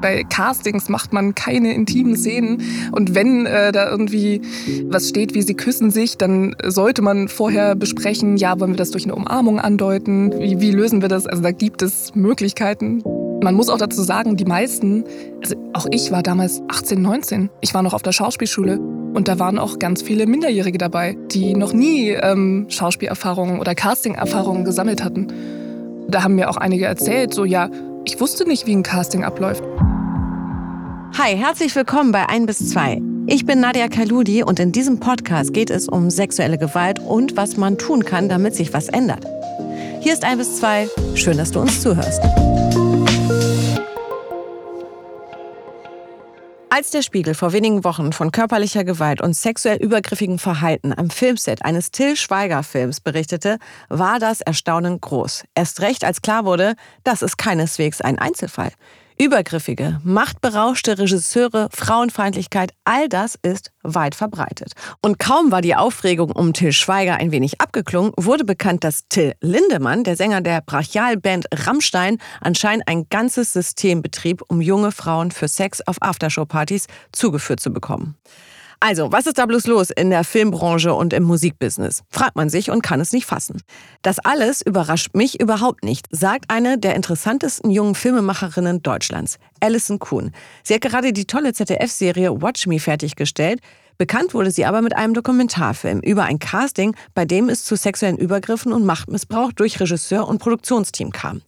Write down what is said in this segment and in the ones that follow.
Bei Castings macht man keine intimen Szenen. Und wenn äh, da irgendwie was steht, wie sie küssen sich, dann sollte man vorher besprechen, ja, wollen wir das durch eine Umarmung andeuten? Wie, wie lösen wir das? Also da gibt es Möglichkeiten. Man muss auch dazu sagen, die meisten, also auch ich war damals 18, 19. Ich war noch auf der Schauspielschule. Und da waren auch ganz viele Minderjährige dabei, die noch nie ähm, Schauspielerfahrungen oder Casting-Erfahrungen gesammelt hatten. Da haben mir auch einige erzählt, so ja, ich wusste nicht, wie ein Casting abläuft. Hi, herzlich willkommen bei 1 bis 2. Ich bin Nadia Kaludi und in diesem Podcast geht es um sexuelle Gewalt und was man tun kann, damit sich was ändert. Hier ist 1 bis 2. Schön, dass du uns zuhörst. Als der Spiegel vor wenigen Wochen von körperlicher Gewalt und sexuell übergriffigem Verhalten am Filmset eines Till Schweiger-Films berichtete, war das Erstaunen groß. Erst recht, als klar wurde, das ist keineswegs ein Einzelfall. Übergriffige, machtberauschte Regisseure, Frauenfeindlichkeit, all das ist weit verbreitet. Und kaum war die Aufregung um Till Schweiger ein wenig abgeklungen, wurde bekannt, dass Till Lindemann, der Sänger der Brachialband Rammstein, anscheinend ein ganzes System betrieb, um junge Frauen für Sex auf Aftershow-Partys zugeführt zu bekommen. Also, was ist da bloß los in der Filmbranche und im Musikbusiness? Fragt man sich und kann es nicht fassen. Das alles überrascht mich überhaupt nicht, sagt eine der interessantesten jungen Filmemacherinnen Deutschlands, Alison Kuhn. Sie hat gerade die tolle ZDF-Serie Watch Me fertiggestellt. Bekannt wurde sie aber mit einem Dokumentarfilm über ein Casting, bei dem es zu sexuellen Übergriffen und Machtmissbrauch durch Regisseur und Produktionsteam kam.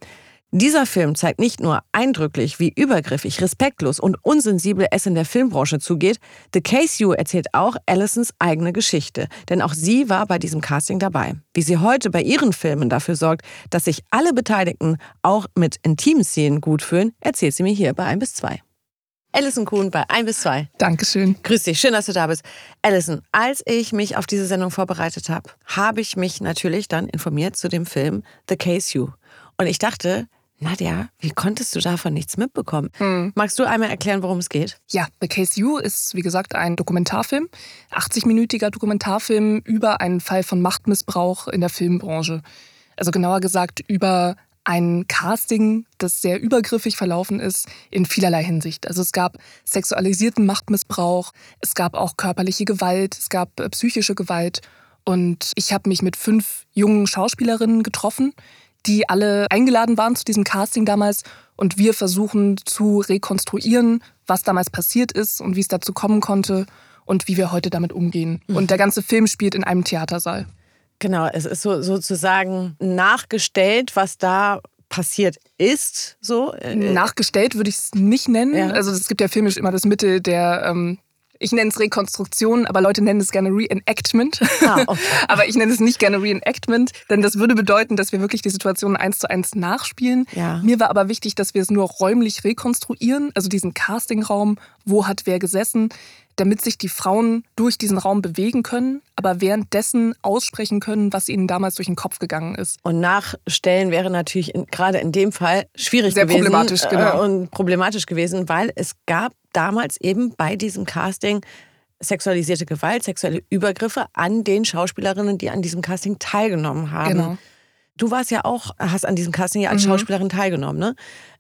Dieser Film zeigt nicht nur eindrücklich, wie übergriffig, respektlos und unsensibel es in der Filmbranche zugeht, The Case You erzählt auch Allisons eigene Geschichte, denn auch sie war bei diesem Casting dabei. Wie sie heute bei ihren Filmen dafür sorgt, dass sich alle Beteiligten auch mit intimen Szenen gut fühlen, erzählt sie mir hier bei 1 bis 2. Alison Kuhn bei 1 bis 2. Dankeschön. Grüß dich, schön, dass du da bist. Alison, als ich mich auf diese Sendung vorbereitet habe, habe ich mich natürlich dann informiert zu dem Film The Case You. Und ich dachte, Nadja, wie konntest du davon nichts mitbekommen? Hm. Magst du einmal erklären, worum es geht? Ja, The Case You ist, wie gesagt, ein Dokumentarfilm, 80-minütiger Dokumentarfilm über einen Fall von Machtmissbrauch in der Filmbranche. Also genauer gesagt über ein Casting, das sehr übergriffig verlaufen ist in vielerlei Hinsicht. Also es gab sexualisierten Machtmissbrauch, es gab auch körperliche Gewalt, es gab äh, psychische Gewalt. Und ich habe mich mit fünf jungen Schauspielerinnen getroffen, die alle eingeladen waren zu diesem Casting damals. Und wir versuchen zu rekonstruieren, was damals passiert ist und wie es dazu kommen konnte und wie wir heute damit umgehen. Mhm. Und der ganze Film spielt in einem Theatersaal. Genau, es ist so, sozusagen nachgestellt, was da passiert ist. So. Nachgestellt würde ich es nicht nennen. Ja. Also es gibt ja filmisch immer das Mittel der ähm, ich nenne es Rekonstruktion, aber Leute nennen es gerne Reenactment. Ah, okay. aber ich nenne es nicht gerne Reenactment, denn das würde bedeuten, dass wir wirklich die Situation eins zu eins nachspielen. Ja. Mir war aber wichtig, dass wir es nur räumlich rekonstruieren, also diesen Castingraum, wo hat wer gesessen, damit sich die Frauen durch diesen Raum bewegen können, aber währenddessen aussprechen können, was ihnen damals durch den Kopf gegangen ist. Und nachstellen wäre natürlich in, gerade in dem Fall schwierig Sehr gewesen. problematisch, genau. Äh, und problematisch gewesen, weil es gab damals eben bei diesem Casting sexualisierte Gewalt, sexuelle Übergriffe an den Schauspielerinnen, die an diesem Casting teilgenommen haben. Genau. Du warst ja auch, hast an diesem Casting ja als mhm. Schauspielerin teilgenommen, ne?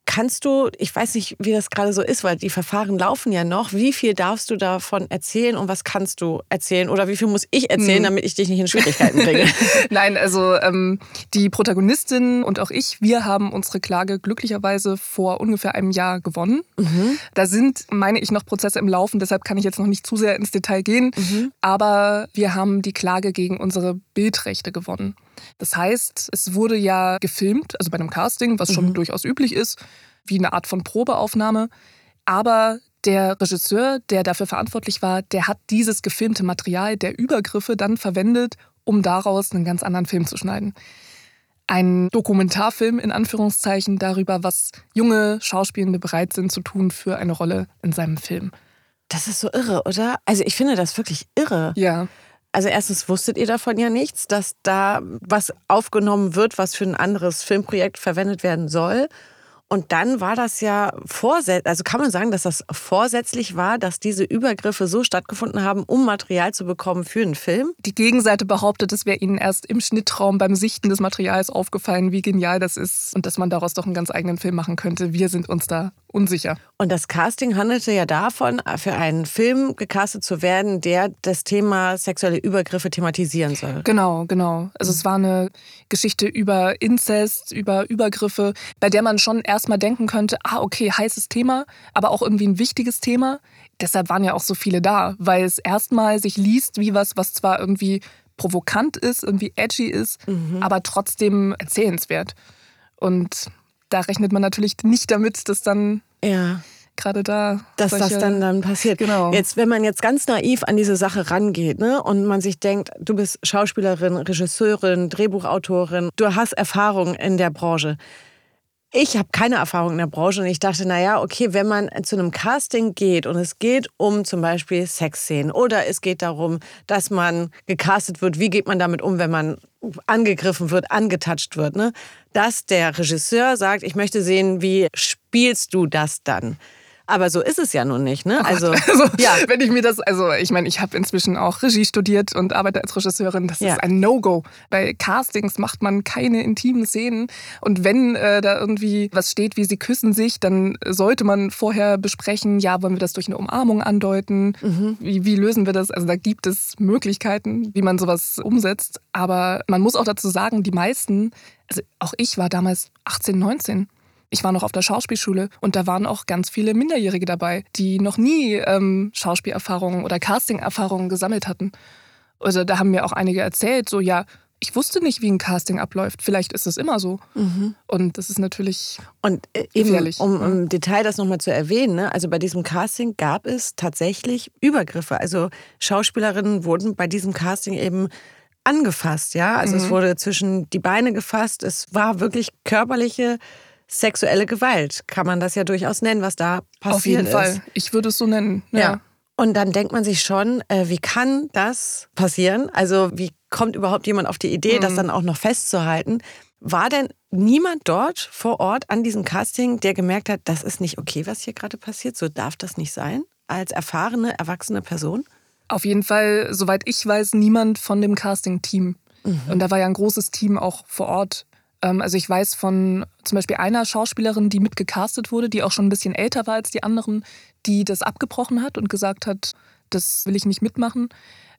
Kannst du, ich weiß nicht, wie das gerade so ist, weil die Verfahren laufen ja noch. Wie viel darfst du davon erzählen und was kannst du erzählen? Oder wie viel muss ich erzählen, hm. damit ich dich nicht in Schwierigkeiten bringe? Nein, also ähm, die Protagonistin und auch ich, wir haben unsere Klage glücklicherweise vor ungefähr einem Jahr gewonnen. Mhm. Da sind, meine ich, noch Prozesse im Laufen, deshalb kann ich jetzt noch nicht zu sehr ins Detail gehen. Mhm. Aber wir haben die Klage gegen unsere Bildrechte gewonnen. Das heißt, es wurde ja gefilmt, also bei einem Casting, was schon mhm. durchaus üblich ist, wie eine Art von Probeaufnahme. Aber der Regisseur, der dafür verantwortlich war, der hat dieses gefilmte Material der Übergriffe dann verwendet, um daraus einen ganz anderen Film zu schneiden. Ein Dokumentarfilm in Anführungszeichen darüber, was junge Schauspielende bereit sind zu tun für eine Rolle in seinem Film. Das ist so irre, oder? Also ich finde das wirklich irre. Ja. Also erstens wusstet ihr davon ja nichts, dass da was aufgenommen wird, was für ein anderes Filmprojekt verwendet werden soll. Und dann war das ja vorsätzlich, also kann man sagen, dass das vorsätzlich war, dass diese Übergriffe so stattgefunden haben, um Material zu bekommen für einen Film? Die Gegenseite behauptet, es wäre ihnen erst im Schnittraum beim Sichten des Materials aufgefallen, wie genial das ist und dass man daraus doch einen ganz eigenen Film machen könnte. Wir sind uns da unsicher. Und das Casting handelte ja davon, für einen Film gecastet zu werden, der das Thema sexuelle Übergriffe thematisieren soll. Genau, genau. Also es war eine Geschichte über Inzest, über Übergriffe, bei der man schon erstmal denken könnte, ah, okay, heißes Thema, aber auch irgendwie ein wichtiges Thema. Deshalb waren ja auch so viele da, weil es erstmal sich liest wie was, was zwar irgendwie provokant ist, irgendwie edgy ist, mhm. aber trotzdem erzählenswert. Und da rechnet man natürlich nicht damit, dass dann ja. gerade da. Dass solche, das dann, dann passiert. Genau. Jetzt, wenn man jetzt ganz naiv an diese Sache rangeht ne, und man sich denkt, du bist Schauspielerin, Regisseurin, Drehbuchautorin, du hast Erfahrung in der Branche. Ich habe keine Erfahrung in der Branche und ich dachte, naja, okay, wenn man zu einem Casting geht und es geht um zum Beispiel Sexszenen oder es geht darum, dass man gecastet wird, wie geht man damit um, wenn man angegriffen wird, angetatscht wird, ne? dass der Regisseur sagt, ich möchte sehen, wie spielst du das dann? Aber so ist es ja nun nicht, ne? Oh also, also, ja. wenn ich mir das, also ich meine, ich habe inzwischen auch Regie studiert und arbeite als Regisseurin. Das ja. ist ein No-Go. Bei Castings macht man keine intimen Szenen. Und wenn äh, da irgendwie was steht, wie sie küssen sich, dann sollte man vorher besprechen, ja, wollen wir das durch eine Umarmung andeuten? Mhm. Wie, wie lösen wir das? Also da gibt es Möglichkeiten, wie man sowas umsetzt. Aber man muss auch dazu sagen, die meisten, also auch ich war damals 18, 19 ich war noch auf der Schauspielschule und da waren auch ganz viele Minderjährige dabei, die noch nie ähm, Schauspielerfahrungen oder Casting-Erfahrungen gesammelt hatten. Also da haben mir auch einige erzählt, so ja, ich wusste nicht, wie ein Casting abläuft. Vielleicht ist es immer so. Mhm. Und das ist natürlich und äh, eben, um im Detail das nochmal zu erwähnen, ne? also bei diesem Casting gab es tatsächlich Übergriffe. Also Schauspielerinnen wurden bei diesem Casting eben angefasst, ja. Also mhm. es wurde zwischen die Beine gefasst. Es war wirklich körperliche sexuelle Gewalt, kann man das ja durchaus nennen, was da passiert ist. Auf jeden ist. Fall. Ich würde es so nennen. Ja. ja. Und dann denkt man sich schon, äh, wie kann das passieren? Also wie kommt überhaupt jemand auf die Idee, mhm. das dann auch noch festzuhalten? War denn niemand dort vor Ort an diesem Casting, der gemerkt hat, das ist nicht okay, was hier gerade passiert? So darf das nicht sein? Als erfahrene, erwachsene Person? Auf jeden Fall, soweit ich weiß, niemand von dem Casting-Team. Mhm. Und da war ja ein großes Team auch vor Ort also ich weiß von zum Beispiel einer Schauspielerin, die mitgecastet wurde, die auch schon ein bisschen älter war als die anderen, die das abgebrochen hat und gesagt hat, das will ich nicht mitmachen.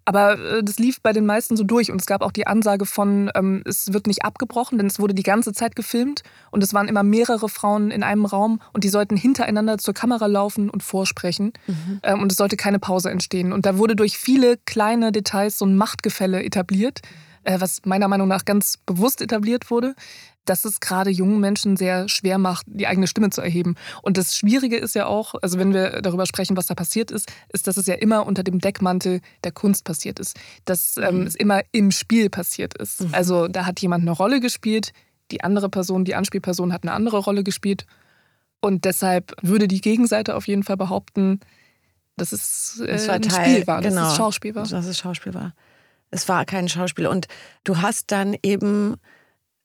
Aber äh, das lief bei den meisten so durch und es gab auch die Ansage von, ähm, es wird nicht abgebrochen, denn es wurde die ganze Zeit gefilmt und es waren immer mehrere Frauen in einem Raum und die sollten hintereinander zur Kamera laufen und vorsprechen mhm. ähm, und es sollte keine Pause entstehen. Und da wurde durch viele kleine Details so ein Machtgefälle etabliert. Mhm was meiner Meinung nach ganz bewusst etabliert wurde, dass es gerade jungen Menschen sehr schwer macht, die eigene Stimme zu erheben. Und das Schwierige ist ja auch, also wenn wir darüber sprechen, was da passiert ist, ist, dass es ja immer unter dem Deckmantel der Kunst passiert ist. Dass ähm, mhm. es immer im Spiel passiert ist. Mhm. Also da hat jemand eine Rolle gespielt, die andere Person, die Anspielperson hat eine andere Rolle gespielt. Und deshalb würde die Gegenseite auf jeden Fall behaupten, dass es äh, das war ein Teil, Spiel war, genau, dass es Schauspiel war. Dass es Schauspiel war. Es war kein Schauspiel. Und du hast dann eben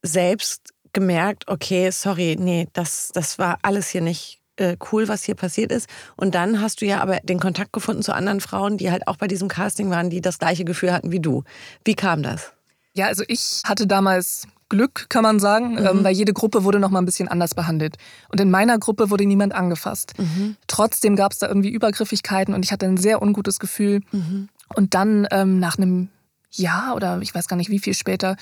selbst gemerkt, okay, sorry, nee, das, das war alles hier nicht äh, cool, was hier passiert ist. Und dann hast du ja aber den Kontakt gefunden zu anderen Frauen, die halt auch bei diesem Casting waren, die das gleiche Gefühl hatten wie du. Wie kam das? Ja, also ich hatte damals Glück, kann man sagen, mhm. ähm, weil jede Gruppe wurde noch mal ein bisschen anders behandelt. Und in meiner Gruppe wurde niemand angefasst. Mhm. Trotzdem gab es da irgendwie Übergriffigkeiten und ich hatte ein sehr ungutes Gefühl. Mhm. Und dann ähm, nach einem Jahr oder ich weiß gar nicht wie viel später,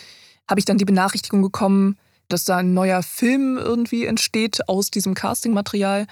habe ich dann die Benachrichtigung bekommen, dass da ein neuer Film irgendwie entsteht aus diesem Castingmaterial.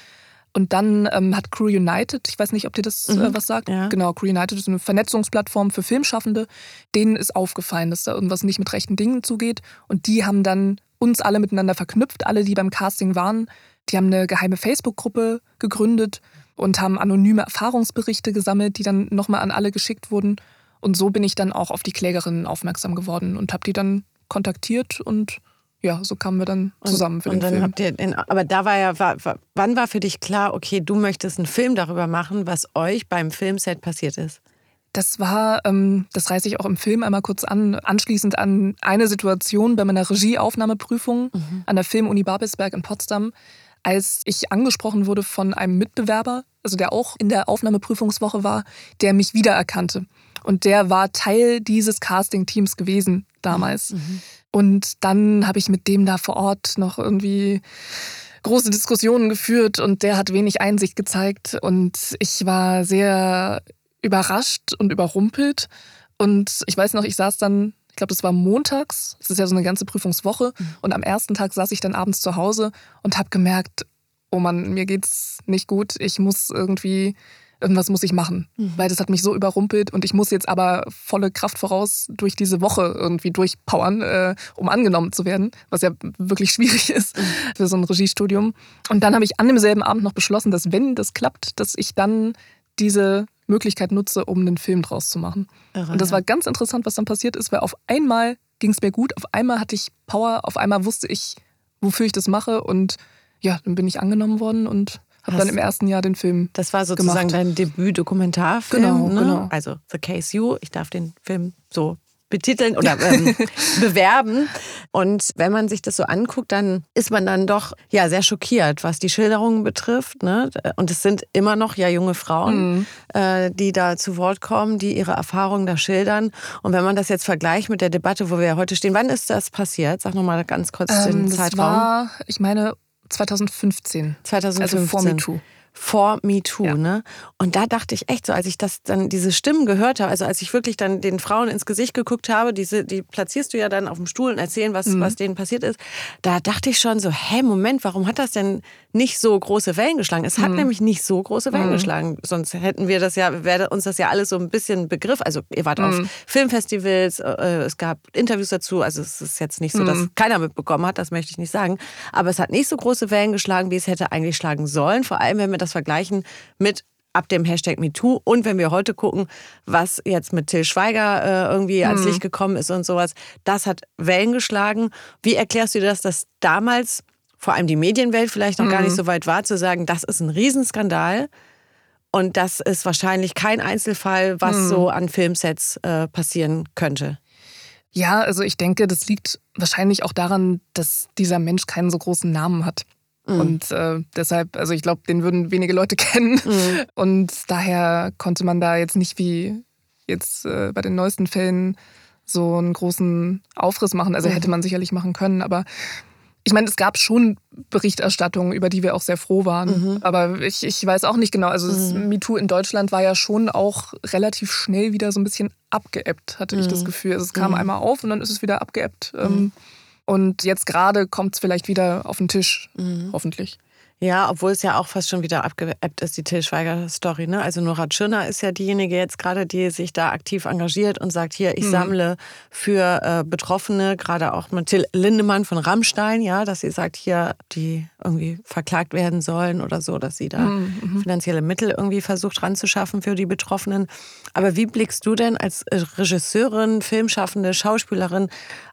Und dann ähm, hat Crew United, ich weiß nicht, ob dir das äh, mhm. äh, was sagt. Ja. Genau, Crew United ist eine Vernetzungsplattform für Filmschaffende. Denen ist aufgefallen, dass da irgendwas nicht mit rechten Dingen zugeht. Und die haben dann uns alle miteinander verknüpft, alle, die beim Casting waren. Die haben eine geheime Facebook-Gruppe gegründet und haben anonyme Erfahrungsberichte gesammelt, die dann nochmal an alle geschickt wurden. Und so bin ich dann auch auf die Klägerin aufmerksam geworden und habe die dann kontaktiert und ja, so kamen wir dann zusammen und, für den und dann Film. Habt ihr den, aber da war ja, war, wann war für dich klar, okay, du möchtest einen Film darüber machen, was euch beim Filmset passiert ist? Das war, ähm, das reiße ich auch im Film einmal kurz an, anschließend an eine Situation bei meiner Regieaufnahmeprüfung mhm. an der Filmuni Babelsberg in Potsdam, als ich angesprochen wurde von einem Mitbewerber, also der auch in der Aufnahmeprüfungswoche war, der mich wiedererkannte. Und der war Teil dieses Casting-Teams gewesen damals. Mhm. Und dann habe ich mit dem da vor Ort noch irgendwie große Diskussionen geführt und der hat wenig Einsicht gezeigt. Und ich war sehr überrascht und überrumpelt. Und ich weiß noch, ich saß dann, ich glaube, das war montags, das ist ja so eine ganze Prüfungswoche. Mhm. Und am ersten Tag saß ich dann abends zu Hause und habe gemerkt, oh Mann, mir geht's nicht gut. Ich muss irgendwie irgendwas muss ich machen, mhm. weil das hat mich so überrumpelt und ich muss jetzt aber volle Kraft voraus durch diese Woche irgendwie durchpowern, äh, um angenommen zu werden, was ja wirklich schwierig ist mhm. für so ein Regiestudium. Und dann habe ich an demselben Abend noch beschlossen, dass wenn das klappt, dass ich dann diese Möglichkeit nutze, um einen Film draus zu machen. Irre, und das war ganz interessant, was dann passiert ist, weil auf einmal ging es mir gut, auf einmal hatte ich Power, auf einmal wusste ich, wofür ich das mache und ja, dann bin ich angenommen worden und habe dann im ersten Jahr den Film. Das war sozusagen gemacht. dein Debüt-Dokumentarfilm. Genau, ne? genau. Also The Case You. Ich darf den Film so betiteln oder ähm, bewerben. Und wenn man sich das so anguckt, dann ist man dann doch ja sehr schockiert, was die Schilderungen betrifft. Ne? Und es sind immer noch ja junge Frauen, mhm. äh, die da zu Wort kommen, die ihre Erfahrungen da schildern. Und wenn man das jetzt vergleicht mit der Debatte, wo wir heute stehen, wann ist das passiert? Sag nochmal ganz kurz ähm, den Zeitraum. Das war, ich meine, 2015. 2015. Also vor MeToo vor MeToo, ja. ne? Und da dachte ich echt so, als ich das dann diese Stimmen gehört habe, also als ich wirklich dann den Frauen ins Gesicht geguckt habe, diese, die platzierst du ja dann auf dem Stuhl und erzählen, was, mhm. was denen passiert ist, da dachte ich schon so, hä, Moment, warum hat das denn nicht so große Wellen geschlagen? Es hat mhm. nämlich nicht so große Wellen mhm. geschlagen, sonst hätten wir das ja, wäre uns das ja alles so ein bisschen Begriff. Also ihr wart auf mhm. Filmfestivals, äh, es gab Interviews dazu, also es ist jetzt nicht so, dass mhm. keiner mitbekommen hat, das möchte ich nicht sagen, aber es hat nicht so große Wellen geschlagen, wie es hätte eigentlich schlagen sollen, vor allem wenn wir das vergleichen mit ab dem Hashtag MeToo und wenn wir heute gucken, was jetzt mit Till Schweiger äh, irgendwie ans mhm. Licht gekommen ist und sowas, das hat Wellen geschlagen. Wie erklärst du dir das, dass damals vor allem die Medienwelt vielleicht noch mhm. gar nicht mhm. so weit war, zu sagen, das ist ein Riesenskandal und das ist wahrscheinlich kein Einzelfall, was mhm. so an Filmsets äh, passieren könnte? Ja, also ich denke, das liegt wahrscheinlich auch daran, dass dieser Mensch keinen so großen Namen hat. Mhm. Und äh, deshalb, also ich glaube, den würden wenige Leute kennen. Mhm. Und daher konnte man da jetzt nicht wie jetzt äh, bei den neuesten Fällen so einen großen Aufriss machen. Also mhm. hätte man sicherlich machen können, aber ich meine, es gab schon Berichterstattungen, über die wir auch sehr froh waren. Mhm. Aber ich, ich weiß auch nicht genau. Also mhm. MeToo in Deutschland war ja schon auch relativ schnell wieder so ein bisschen abgeebbt, hatte mhm. ich das mhm. Gefühl. Also es kam mhm. einmal auf und dann ist es wieder abgeebbt. Ähm, mhm. Und jetzt gerade kommt es vielleicht wieder auf den Tisch, hoffentlich. Ja, obwohl es ja auch fast schon wieder abgeebbt ist, die Till Schweiger-Story. Ne? Also Nora Tschirner ist ja diejenige jetzt gerade, die sich da aktiv engagiert und sagt, hier, ich mhm. sammle für äh, Betroffene, gerade auch mit Till Lindemann von Rammstein, ja, dass sie sagt, hier, die irgendwie verklagt werden sollen oder so, dass sie da mhm. mhm. finanzielle Mittel irgendwie versucht ranzuschaffen für die Betroffenen. Aber wie blickst du denn als Regisseurin, Filmschaffende, Schauspielerin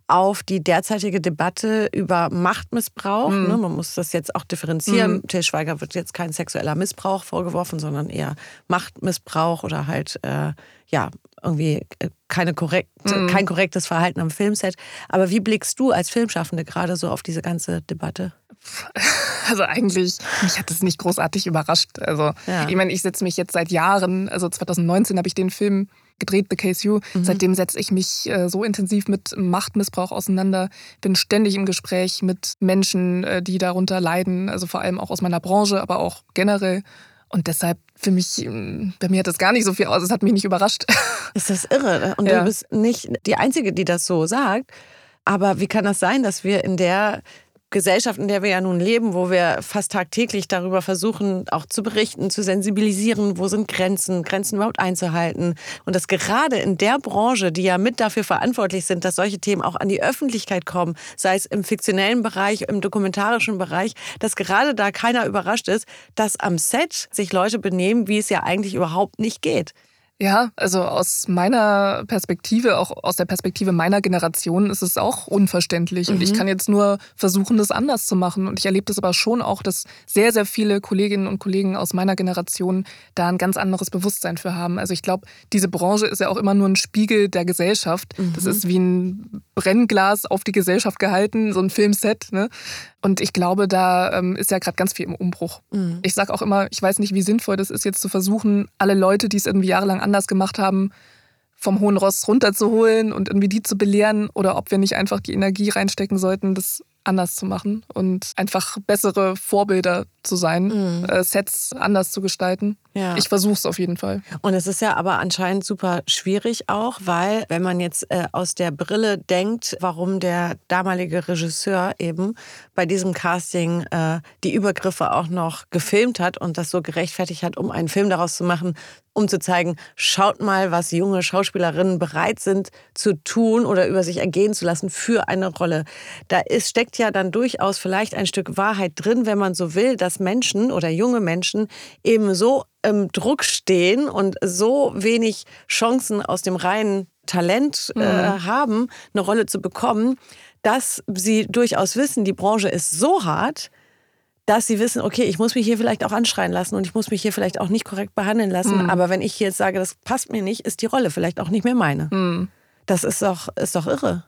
auf die derzeitige Debatte über Machtmissbrauch. Mhm. Ne, man muss das jetzt auch differenzieren. Mhm. Til Schweiger wird jetzt kein sexueller Missbrauch vorgeworfen, sondern eher Machtmissbrauch oder halt äh, ja irgendwie äh, keine korrekt, mhm. kein korrektes Verhalten am Filmset. Aber wie blickst du als Filmschaffende gerade so auf diese ganze Debatte? Also eigentlich, mich hat das nicht großartig überrascht. Also ja. ich meine, ich setze mich jetzt seit Jahren, also 2019 habe ich den Film gedreht, The Case You. Mhm. Seitdem setze ich mich äh, so intensiv mit Machtmissbrauch auseinander, bin ständig im Gespräch mit Menschen, äh, die darunter leiden, also vor allem auch aus meiner Branche, aber auch generell. Und deshalb für mich, ähm, bei mir hat das gar nicht so viel aus, es hat mich nicht überrascht. Ist das irre? Und ja. du bist nicht die Einzige, die das so sagt. Aber wie kann das sein, dass wir in der Gesellschaft, in der wir ja nun leben, wo wir fast tagtäglich darüber versuchen, auch zu berichten, zu sensibilisieren, wo sind Grenzen, Grenzen überhaupt einzuhalten. Und dass gerade in der Branche, die ja mit dafür verantwortlich sind, dass solche Themen auch an die Öffentlichkeit kommen, sei es im fiktionellen Bereich, im dokumentarischen Bereich, dass gerade da keiner überrascht ist, dass am Set sich Leute benehmen, wie es ja eigentlich überhaupt nicht geht. Ja, also aus meiner Perspektive, auch aus der Perspektive meiner Generation, ist es auch unverständlich. Mhm. Und ich mhm. kann jetzt nur versuchen, das anders zu machen. Und ich erlebe das aber schon auch, dass sehr, sehr viele Kolleginnen und Kollegen aus meiner Generation da ein ganz anderes Bewusstsein für haben. Also ich glaube, diese Branche ist ja auch immer nur ein Spiegel der Gesellschaft. Mhm. Das ist wie ein Brennglas auf die Gesellschaft gehalten, so ein Filmset. Ne? Und ich glaube, da ähm, ist ja gerade ganz viel im Umbruch. Mhm. Ich sage auch immer, ich weiß nicht, wie sinnvoll das ist, jetzt zu versuchen, alle Leute, die es irgendwie jahrelang anders gemacht haben, vom hohen Ross runterzuholen und irgendwie die zu belehren oder ob wir nicht einfach die Energie reinstecken sollten, das anders zu machen und einfach bessere Vorbilder zu sein, mhm. äh, Sets anders zu gestalten. Ja. Ich versuche es auf jeden Fall. Und es ist ja aber anscheinend super schwierig auch, weil wenn man jetzt äh, aus der Brille denkt, warum der damalige Regisseur eben bei diesem Casting äh, die Übergriffe auch noch gefilmt hat und das so gerechtfertigt hat, um einen Film daraus zu machen, um zu zeigen, schaut mal, was junge Schauspielerinnen bereit sind zu tun oder über sich ergehen zu lassen für eine Rolle. Da ist, steckt ja dann durchaus vielleicht ein Stück Wahrheit drin, wenn man so will, dass Menschen oder junge Menschen eben so im Druck stehen und so wenig Chancen aus dem reinen Talent äh, mhm. haben, eine Rolle zu bekommen, dass sie durchaus wissen, die Branche ist so hart, dass sie wissen, okay, ich muss mich hier vielleicht auch anschreien lassen und ich muss mich hier vielleicht auch nicht korrekt behandeln lassen. Mhm. Aber wenn ich jetzt sage, das passt mir nicht, ist die Rolle vielleicht auch nicht mehr meine. Mhm. Das ist doch, ist doch irre.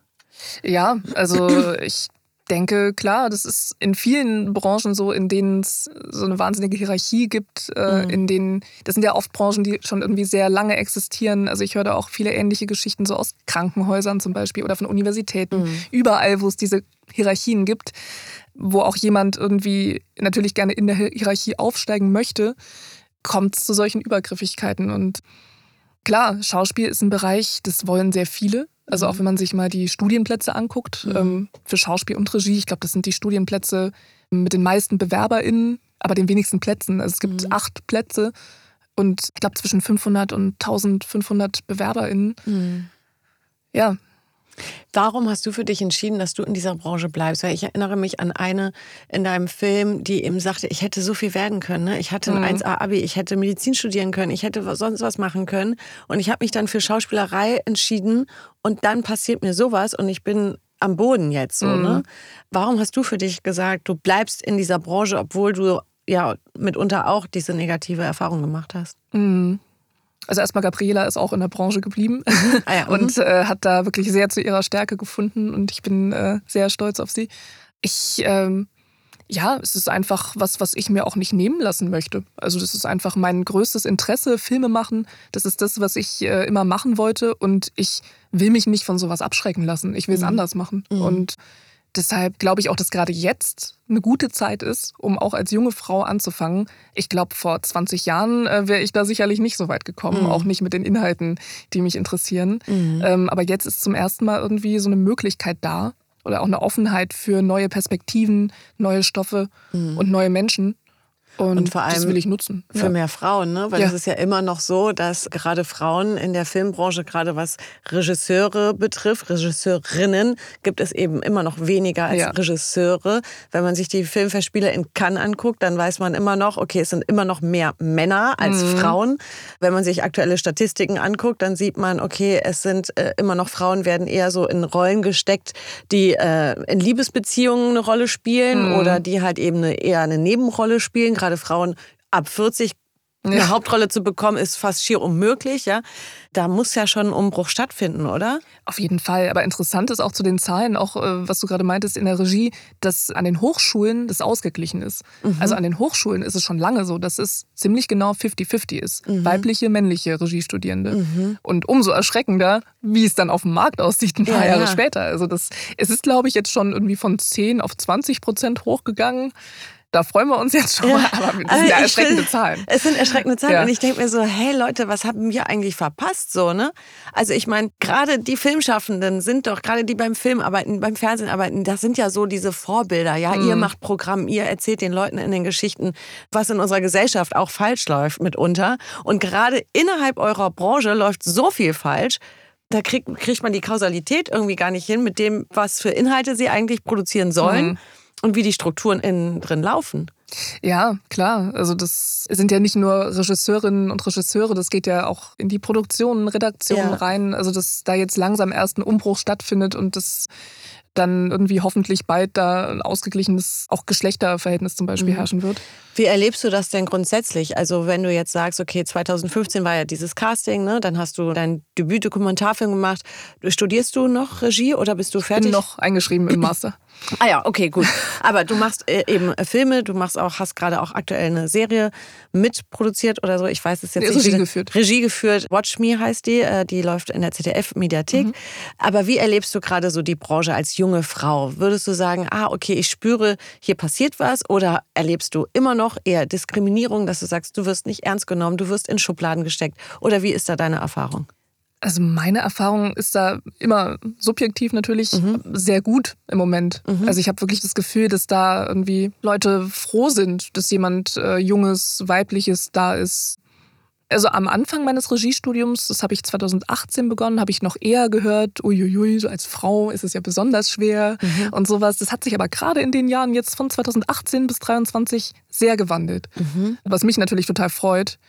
Ja, also ich denke, klar, das ist in vielen Branchen so, in denen es so eine wahnsinnige Hierarchie gibt, äh, mhm. in denen, das sind ja oft Branchen, die schon irgendwie sehr lange existieren. Also ich höre da auch viele ähnliche Geschichten so aus Krankenhäusern zum Beispiel oder von Universitäten, mhm. überall, wo es diese Hierarchien gibt wo auch jemand irgendwie natürlich gerne in der Hierarchie aufsteigen möchte, kommt es zu solchen Übergriffigkeiten. Und klar, Schauspiel ist ein Bereich, das wollen sehr viele. Also auch mhm. wenn man sich mal die Studienplätze anguckt mhm. ähm, für Schauspiel und Regie, ich glaube, das sind die Studienplätze mit den meisten BewerberInnen, aber den wenigsten Plätzen. Also es gibt mhm. acht Plätze und ich glaube zwischen 500 und 1500 BewerberInnen. Mhm. Ja, Warum hast du für dich entschieden, dass du in dieser Branche bleibst? Weil ich erinnere mich an eine in deinem Film, die eben sagte, ich hätte so viel werden können. Ne? Ich hatte ein mhm. 1A-Abi, ich hätte Medizin studieren können, ich hätte sonst was machen können. Und ich habe mich dann für Schauspielerei entschieden und dann passiert mir sowas und ich bin am Boden jetzt so. Ne? Mhm. Ne? Warum hast du für dich gesagt, du bleibst in dieser Branche, obwohl du ja mitunter auch diese negative Erfahrung gemacht hast? Mhm. Also erstmal Gabriela ist auch in der Branche geblieben mhm. ah ja, und mhm. äh, hat da wirklich sehr zu ihrer Stärke gefunden und ich bin äh, sehr stolz auf sie. Ich, ähm, ja, es ist einfach was, was ich mir auch nicht nehmen lassen möchte. Also das ist einfach mein größtes Interesse, Filme machen. Das ist das, was ich äh, immer machen wollte und ich will mich nicht von sowas abschrecken lassen. Ich will es mhm. anders machen mhm. und Deshalb glaube ich auch, dass gerade jetzt eine gute Zeit ist, um auch als junge Frau anzufangen. Ich glaube, vor 20 Jahren äh, wäre ich da sicherlich nicht so weit gekommen, mhm. auch nicht mit den Inhalten, die mich interessieren. Mhm. Ähm, aber jetzt ist zum ersten Mal irgendwie so eine Möglichkeit da oder auch eine Offenheit für neue Perspektiven, neue Stoffe mhm. und neue Menschen. Und, und, vor allem das will ich nutzen. Für ja. mehr Frauen, ne? Weil es ist ja immer noch so, dass gerade Frauen in der Filmbranche, gerade was Regisseure betrifft, Regisseurinnen, gibt es eben immer noch weniger als ja. Regisseure. Wenn man sich die Filmfestspiele in Cannes anguckt, dann weiß man immer noch, okay, es sind immer noch mehr Männer als mhm. Frauen. Wenn man sich aktuelle Statistiken anguckt, dann sieht man, okay, es sind äh, immer noch Frauen werden eher so in Rollen gesteckt, die äh, in Liebesbeziehungen eine Rolle spielen mhm. oder die halt eben eine, eher eine Nebenrolle spielen gerade Frauen ab 40 eine ja. Hauptrolle zu bekommen, ist fast schier unmöglich. Ja? Da muss ja schon ein Umbruch stattfinden, oder? Auf jeden Fall. Aber interessant ist auch zu den Zahlen, auch äh, was du gerade meintest in der Regie, dass an den Hochschulen das ausgeglichen ist. Mhm. Also an den Hochschulen ist es schon lange so, dass es ziemlich genau 50-50 ist. Mhm. Weibliche, männliche Regiestudierende. Mhm. Und umso erschreckender, wie es dann auf dem Markt aussieht, ein paar ja, Jahre ja. später. Also das, es ist, glaube ich, jetzt schon irgendwie von 10 auf 20 Prozent hochgegangen. Da freuen wir uns jetzt schon ja. mal, aber das sind ja erschreckende Zahlen. Es sind erschreckende Zahlen ja. und ich denke mir so, hey Leute, was haben wir eigentlich verpasst so, ne? Also ich meine, gerade die Filmschaffenden sind doch, gerade die beim Film arbeiten, beim Fernsehen arbeiten, das sind ja so diese Vorbilder, ja? Mhm. Ihr macht Programm, ihr erzählt den Leuten in den Geschichten, was in unserer Gesellschaft auch falsch läuft mitunter und gerade innerhalb eurer Branche läuft so viel falsch, da kriegt, kriegt man die Kausalität irgendwie gar nicht hin mit dem, was für Inhalte sie eigentlich produzieren sollen. Mhm und wie die Strukturen innen drin laufen. Ja, klar. Also das sind ja nicht nur Regisseurinnen und Regisseure, das geht ja auch in die Produktion, Redaktion ja. rein. Also dass da jetzt langsam erst ein Umbruch stattfindet und das dann irgendwie hoffentlich bald da ein ausgeglichenes auch Geschlechterverhältnis zum Beispiel mhm. herrschen wird. Wie erlebst du das denn grundsätzlich? Also wenn du jetzt sagst, okay, 2015 war ja dieses Casting, ne? dann hast du dein Debüt-Dokumentarfilm gemacht. Studierst du noch Regie oder bist du fertig? Ich bin noch eingeschrieben im Master. Ah ja, okay, gut. Aber du machst äh, eben äh, Filme, du machst auch, hast gerade auch aktuell eine Serie mitproduziert oder so. Ich weiß es jetzt nicht. Regie geführt. Regie geführt. Watch Me heißt die. Äh, die läuft in der ZDF-Mediathek. Mhm. Aber wie erlebst du gerade so die Branche als junge Frau? Würdest du sagen, ah, okay, ich spüre, hier passiert was? Oder erlebst du immer noch eher Diskriminierung, dass du sagst, du wirst nicht ernst genommen, du wirst in Schubladen gesteckt? Oder wie ist da deine Erfahrung? Also meine Erfahrung ist da immer subjektiv natürlich mhm. sehr gut im Moment. Mhm. Also ich habe wirklich das Gefühl, dass da irgendwie Leute froh sind, dass jemand äh, junges, weibliches da ist. Also am Anfang meines Regiestudiums, das habe ich 2018 begonnen, habe ich noch eher gehört, uiuiui, so als Frau ist es ja besonders schwer mhm. und sowas. Das hat sich aber gerade in den Jahren jetzt von 2018 bis 2023 sehr gewandelt. Mhm. Was mich natürlich total freut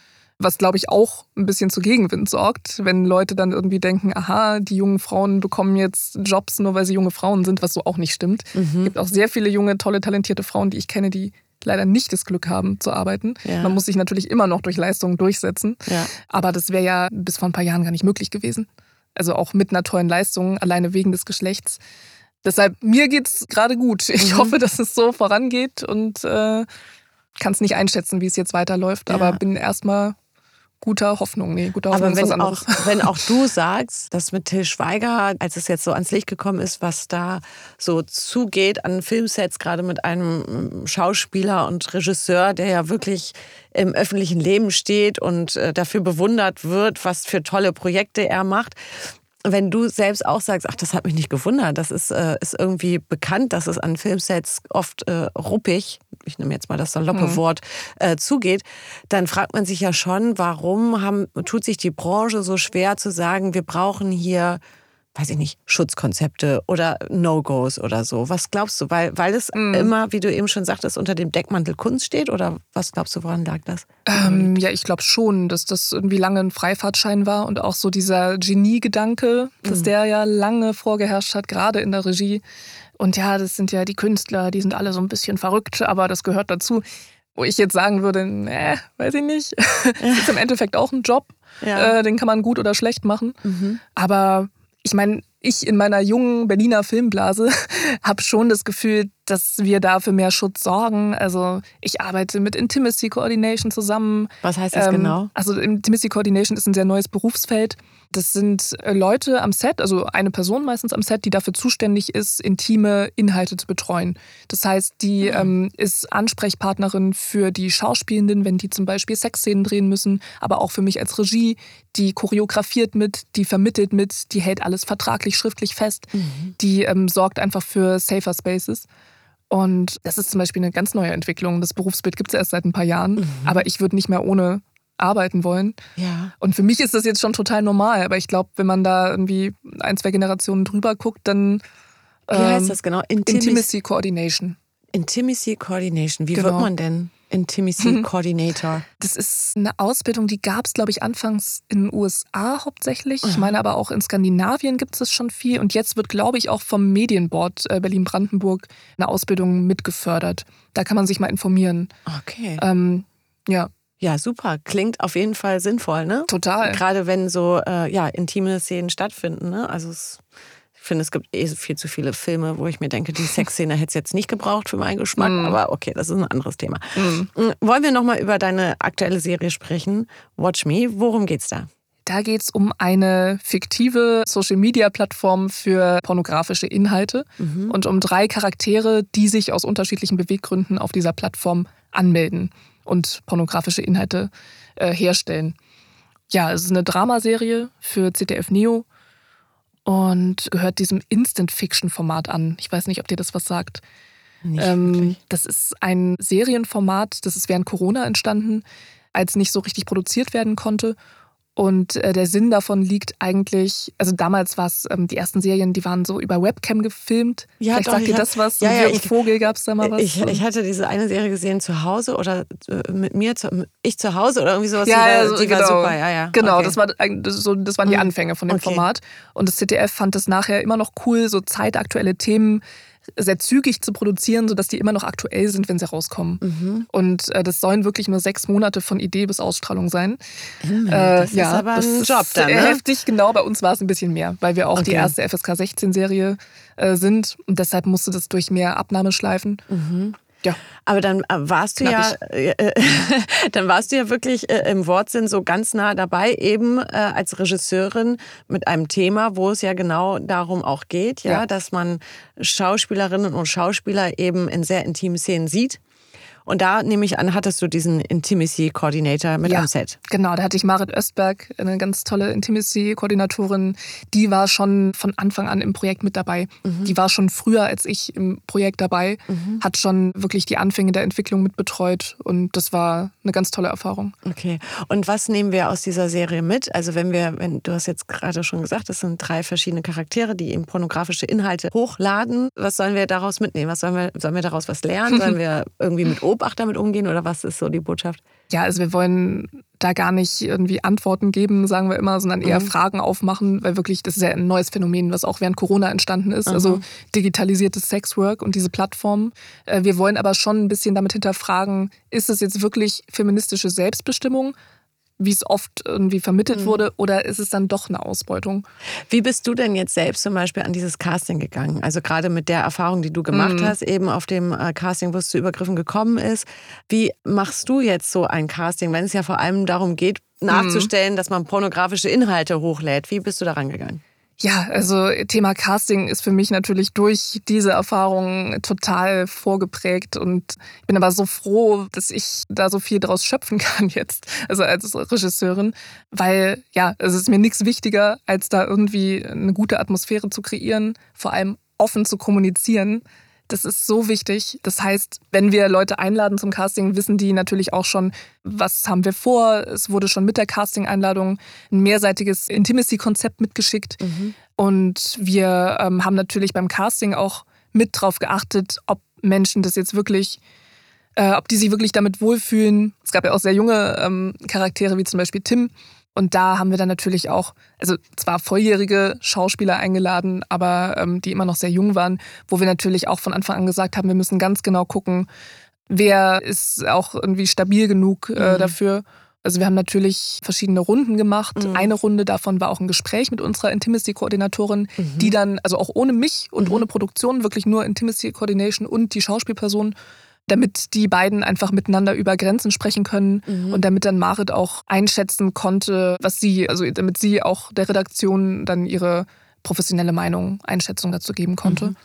was glaube ich auch ein bisschen zu Gegenwind sorgt, wenn Leute dann irgendwie denken, aha, die jungen Frauen bekommen jetzt Jobs nur weil sie junge Frauen sind, was so auch nicht stimmt. Mhm. Es gibt auch sehr viele junge, tolle, talentierte Frauen, die ich kenne, die leider nicht das Glück haben zu arbeiten. Ja. Man muss sich natürlich immer noch durch Leistungen durchsetzen. Ja. Aber das wäre ja bis vor ein paar Jahren gar nicht möglich gewesen. Also auch mit einer tollen Leistung, alleine wegen des Geschlechts. Deshalb, mir geht es gerade gut. Ich mhm. hoffe, dass es so vorangeht und äh, kann es nicht einschätzen, wie es jetzt weiterläuft, ja. aber bin erstmal guter Hoffnung. Nee, guter Hoffnung Aber wenn, auch, wenn auch du sagst, dass mit Till Schweiger, als es jetzt so ans Licht gekommen ist, was da so zugeht an Filmsets, gerade mit einem Schauspieler und Regisseur, der ja wirklich im öffentlichen Leben steht und äh, dafür bewundert wird, was für tolle Projekte er macht, wenn du selbst auch sagst, ach, das hat mich nicht gewundert, das ist, äh, ist irgendwie bekannt, dass es an Filmsets oft äh, ruppig, ich nehme jetzt mal das saloppe mhm. Wort, äh, zugeht, dann fragt man sich ja schon, warum haben, tut sich die Branche so schwer zu sagen, wir brauchen hier weiß ich nicht, Schutzkonzepte oder No-Gos oder so. Was glaubst du? Weil, weil es mm. immer, wie du eben schon sagtest, unter dem Deckmantel Kunst steht? Oder was glaubst du, woran lag das? Ähm, ja, ich glaube schon, dass das irgendwie lange ein Freifahrtschein war und auch so dieser Genie-Gedanke, dass mm. der ja lange vorgeherrscht hat, gerade in der Regie. Und ja, das sind ja die Künstler, die sind alle so ein bisschen verrückt, aber das gehört dazu. Wo ich jetzt sagen würde, nee, weiß ich nicht. das ist im Endeffekt auch ein Job. Ja. Äh, den kann man gut oder schlecht machen. Mhm. Aber ich meine, ich in meiner jungen Berliner Filmblase habe schon das Gefühl, dass wir da für mehr Schutz sorgen. Also ich arbeite mit Intimacy Coordination zusammen. Was heißt das ähm, genau? Also Intimacy Coordination ist ein sehr neues Berufsfeld. Das sind äh, Leute am Set, also eine Person meistens am Set, die dafür zuständig ist, intime Inhalte zu betreuen. Das heißt, die mhm. ähm, ist Ansprechpartnerin für die Schauspielenden, wenn die zum Beispiel Sexszenen drehen müssen, aber auch für mich als Regie. Die choreografiert mit, die vermittelt mit, die hält alles vertraglich, schriftlich fest. Mhm. Die ähm, sorgt einfach für safer Spaces. Und das ist zum Beispiel eine ganz neue Entwicklung. Das Berufsbild gibt es erst seit ein paar Jahren. Mhm. Aber ich würde nicht mehr ohne arbeiten wollen. Ja. Und für mich ist das jetzt schon total normal. Aber ich glaube, wenn man da irgendwie ein, zwei Generationen drüber guckt, dann. Wie ähm, heißt das genau? Intimacy, Intimacy Coordination. Intimacy Coordination. Wie genau. wird man denn? Intimacy mhm. Coordinator. Das ist eine Ausbildung, die gab es, glaube ich, anfangs in den USA hauptsächlich. Ich meine aber auch in Skandinavien gibt es schon viel. Und jetzt wird, glaube ich, auch vom Medienboard äh, Berlin-Brandenburg eine Ausbildung mitgefördert. Da kann man sich mal informieren. Okay. Ähm, ja. Ja, super. Klingt auf jeden Fall sinnvoll, ne? Total. Gerade wenn so äh, ja, intime Szenen stattfinden, ne? Also es ich finde, es gibt eh viel zu viele Filme, wo ich mir denke, die Sexszene hätte es jetzt nicht gebraucht für meinen Geschmack. Mm. Aber okay, das ist ein anderes Thema. Mm. Wollen wir nochmal über deine aktuelle Serie sprechen? Watch Me. Worum geht's da? Da geht es um eine fiktive Social-Media-Plattform für pornografische Inhalte mhm. und um drei Charaktere, die sich aus unterschiedlichen Beweggründen auf dieser Plattform anmelden und pornografische Inhalte äh, herstellen. Ja, es ist eine Dramaserie für ZDF Neo und gehört diesem Instant-Fiction-Format an. Ich weiß nicht, ob dir das was sagt. Ähm, das ist ein Serienformat, das ist während Corona entstanden, als nicht so richtig produziert werden konnte und äh, der Sinn davon liegt eigentlich, also damals war es, ähm, die ersten Serien, die waren so über Webcam gefilmt. Ja, Vielleicht doch, sagt dir das was? Ja, ja, ich, Vogel gab es da mal was? Ich, ich, hatte diese eine Serie gesehen zu Hause oder äh, mit mir, zu, ich zu Hause oder irgendwie sowas. Ja, die, war, die genau. war super, ja, ja. Genau, okay. das, war, das, so, das waren die mhm. Anfänge von dem okay. Format. Und das ZDF fand es nachher immer noch cool, so zeitaktuelle Themen sehr zügig zu produzieren, sodass die immer noch aktuell sind, wenn sie rauskommen. Mhm. Und äh, das sollen wirklich nur sechs Monate von Idee bis Ausstrahlung sein. Mhm, das äh, ja, ist aber ein Job dann, ne? Heftig, genau. Bei uns war es ein bisschen mehr, weil wir auch okay. die erste FSK 16-Serie äh, sind. Und deshalb musste das durch mehr Abnahmeschleifen. Mhm. Ja. Aber dann äh, warst du Knappig. ja, äh, dann warst du ja wirklich äh, im Wortsinn so ganz nah dabei, eben äh, als Regisseurin mit einem Thema, wo es ja genau darum auch geht, ja, ja, dass man Schauspielerinnen und Schauspieler eben in sehr intimen Szenen sieht und da nehme ich an, hattest du diesen Intimacy Coordinator mit ja, am Set. Genau, da hatte ich Marit Östberg, eine ganz tolle Intimacy Koordinatorin. Die war schon von Anfang an im Projekt mit dabei. Mhm. Die war schon früher als ich im Projekt dabei, mhm. hat schon wirklich die Anfänge der Entwicklung mitbetreut und das war eine ganz tolle Erfahrung. Okay. Und was nehmen wir aus dieser Serie mit? Also wenn wir, wenn du hast jetzt gerade schon gesagt, es sind drei verschiedene Charaktere, die eben pornografische Inhalte hochladen. Was sollen wir daraus mitnehmen? Was sollen wir, sollen wir daraus was lernen? Sollen wir irgendwie mit Beobachter damit umgehen oder was ist so die Botschaft? Ja, also wir wollen da gar nicht irgendwie Antworten geben, sagen wir immer, sondern eher mhm. Fragen aufmachen, weil wirklich das ist ja ein neues Phänomen, was auch während Corona entstanden ist, also mhm. also digitalisiertes Sexwork und diese Plattformen. Äh, wir wollen aber schon ein bisschen damit hinterfragen, ist es jetzt wirklich feministische Selbstbestimmung wie es oft irgendwie vermittelt mhm. wurde, oder ist es dann doch eine Ausbeutung? Wie bist du denn jetzt selbst zum Beispiel an dieses Casting gegangen? Also gerade mit der Erfahrung, die du gemacht mhm. hast, eben auf dem äh, Casting, wo es zu Übergriffen gekommen ist. Wie machst du jetzt so ein Casting, wenn es ja vor allem darum geht, nachzustellen, mhm. dass man pornografische Inhalte hochlädt? Wie bist du daran gegangen? Ja, also Thema Casting ist für mich natürlich durch diese Erfahrung total vorgeprägt und ich bin aber so froh, dass ich da so viel draus schöpfen kann jetzt, also als Regisseurin, weil ja, es ist mir nichts wichtiger, als da irgendwie eine gute Atmosphäre zu kreieren, vor allem offen zu kommunizieren das ist so wichtig. Das heißt, wenn wir Leute einladen zum Casting, wissen die natürlich auch schon, was haben wir vor. Es wurde schon mit der Casting-Einladung ein mehrseitiges Intimacy-Konzept mitgeschickt. Mhm. Und wir ähm, haben natürlich beim Casting auch mit drauf geachtet, ob Menschen das jetzt wirklich äh, ob die sich wirklich damit wohlfühlen. Es gab ja auch sehr junge ähm, Charaktere, wie zum Beispiel Tim, und da haben wir dann natürlich auch, also zwar volljährige Schauspieler eingeladen, aber ähm, die immer noch sehr jung waren, wo wir natürlich auch von Anfang an gesagt haben, wir müssen ganz genau gucken, wer ist auch irgendwie stabil genug äh, mhm. dafür. Also wir haben natürlich verschiedene Runden gemacht. Mhm. Eine Runde davon war auch ein Gespräch mit unserer Intimacy-Koordinatorin, mhm. die dann, also auch ohne mich und mhm. ohne Produktion, wirklich nur Intimacy Coordination und die Schauspielperson damit die beiden einfach miteinander über Grenzen sprechen können mhm. und damit dann Marit auch einschätzen konnte, was sie, also damit sie auch der Redaktion dann ihre professionelle Meinung, Einschätzung dazu geben konnte. Mhm.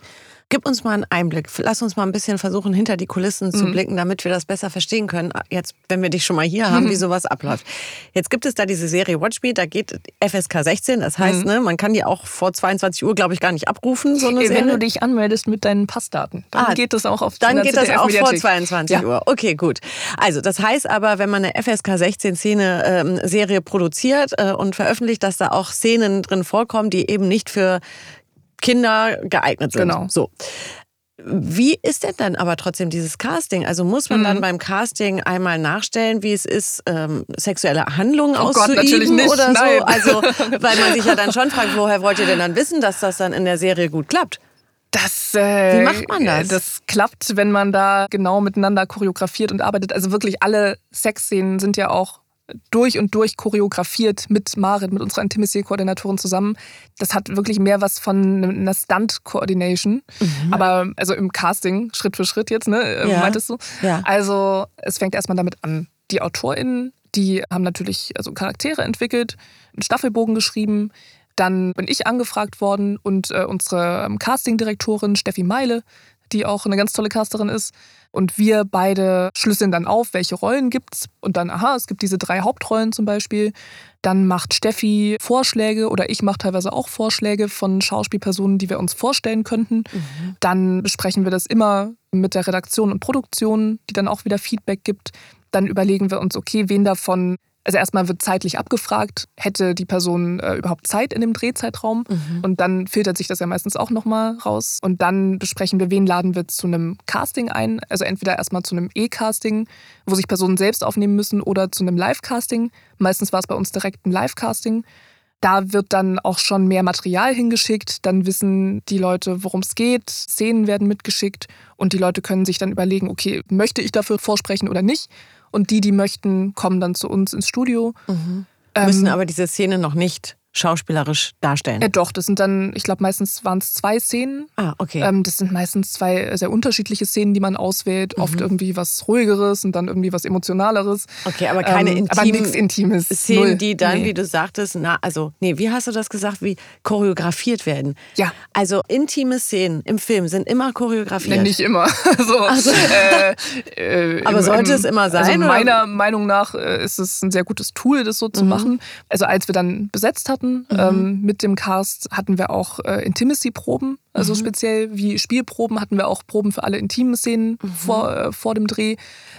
Gib uns mal einen Einblick. Lass uns mal ein bisschen versuchen, hinter die Kulissen zu mhm. blicken, damit wir das besser verstehen können. Jetzt, wenn wir dich schon mal hier haben, wie sowas abläuft. Jetzt gibt es da diese Serie Watch Me, da geht FSK 16. Das heißt, mhm. ne, man kann die auch vor 22 Uhr, glaube ich, gar nicht abrufen. So wenn Serie. du dich anmeldest mit deinen Passdaten, dann ah, geht das auch auf Dann geht das auch vor 22 ja. Uhr. Okay, gut. Also, das heißt aber, wenn man eine FSK 16 Szene ähm, Serie produziert äh, und veröffentlicht, dass da auch Szenen drin vorkommen, die eben nicht für Kinder geeignet sind. Genau. So. Wie ist denn dann aber trotzdem dieses Casting? Also muss man mhm. dann beim Casting einmal nachstellen, wie es ist, ähm, sexuelle Handlungen oh auszuüben Gott, natürlich nicht. oder Nein. so? Also, weil man sich ja dann schon fragt, woher wollt ihr denn dann wissen, dass das dann in der Serie gut klappt? Das, äh, Wie macht man das? Das klappt, wenn man da genau miteinander choreografiert und arbeitet. Also wirklich alle Sexszenen sind ja auch durch und durch choreografiert mit Marit, mit unserer Intimacy-Koordinatorin zusammen. Das hat wirklich mehr was von einer Stunt-Coordination. Mhm. Aber also im Casting, Schritt für Schritt jetzt, ne? Äh, ja. Meintest du? Ja. Also es fängt erstmal damit an. Die AutorInnen, die haben natürlich also Charaktere entwickelt, einen Staffelbogen geschrieben. Dann bin ich angefragt worden und äh, unsere ähm, Castingdirektorin Steffi Meile, die auch eine ganz tolle Casterin ist, und wir beide schlüsseln dann auf, welche Rollen gibt's. Und dann, aha, es gibt diese drei Hauptrollen zum Beispiel. Dann macht Steffi Vorschläge oder ich mache teilweise auch Vorschläge von Schauspielpersonen, die wir uns vorstellen könnten. Mhm. Dann besprechen wir das immer mit der Redaktion und Produktion, die dann auch wieder Feedback gibt. Dann überlegen wir uns, okay, wen davon also erstmal wird zeitlich abgefragt, hätte die Person äh, überhaupt Zeit in dem Drehzeitraum mhm. und dann filtert sich das ja meistens auch nochmal raus und dann besprechen wir, wen laden wir zu einem Casting ein, also entweder erstmal zu einem E-Casting, wo sich Personen selbst aufnehmen müssen oder zu einem Live-Casting. Meistens war es bei uns direkt ein Live-Casting. Da wird dann auch schon mehr Material hingeschickt, dann wissen die Leute, worum es geht, Szenen werden mitgeschickt und die Leute können sich dann überlegen, okay, möchte ich dafür vorsprechen oder nicht? Und die, die möchten, kommen dann zu uns ins Studio. Mhm. Ähm, Müssen aber diese Szene noch nicht schauspielerisch darstellen? Ja, doch, das sind dann, ich glaube, meistens waren es zwei Szenen. Ah, okay. Ähm, das sind meistens zwei sehr unterschiedliche Szenen, die man auswählt. Mhm. Oft irgendwie was Ruhigeres und dann irgendwie was Emotionaleres. Okay, aber keine ähm, intimen, aber nichts Intimes. Szenen, Null. die dann, nee. wie du sagtest, na, also, nee, wie hast du das gesagt, wie choreografiert werden? Ja. Also intime Szenen im Film sind immer choreografiert. Nee, nicht immer. so, also, äh, äh, aber im, sollte im, es immer sein? Also meiner Meinung nach äh, ist es ein sehr gutes Tool, das so zu mhm. machen. Also als wir dann besetzt hatten mhm. ähm, mit dem Cast, hatten wir auch äh, Intimacy-Proben. Also mhm. speziell wie Spielproben hatten wir auch Proben für alle intimen Szenen mhm. vor, äh, vor dem Dreh.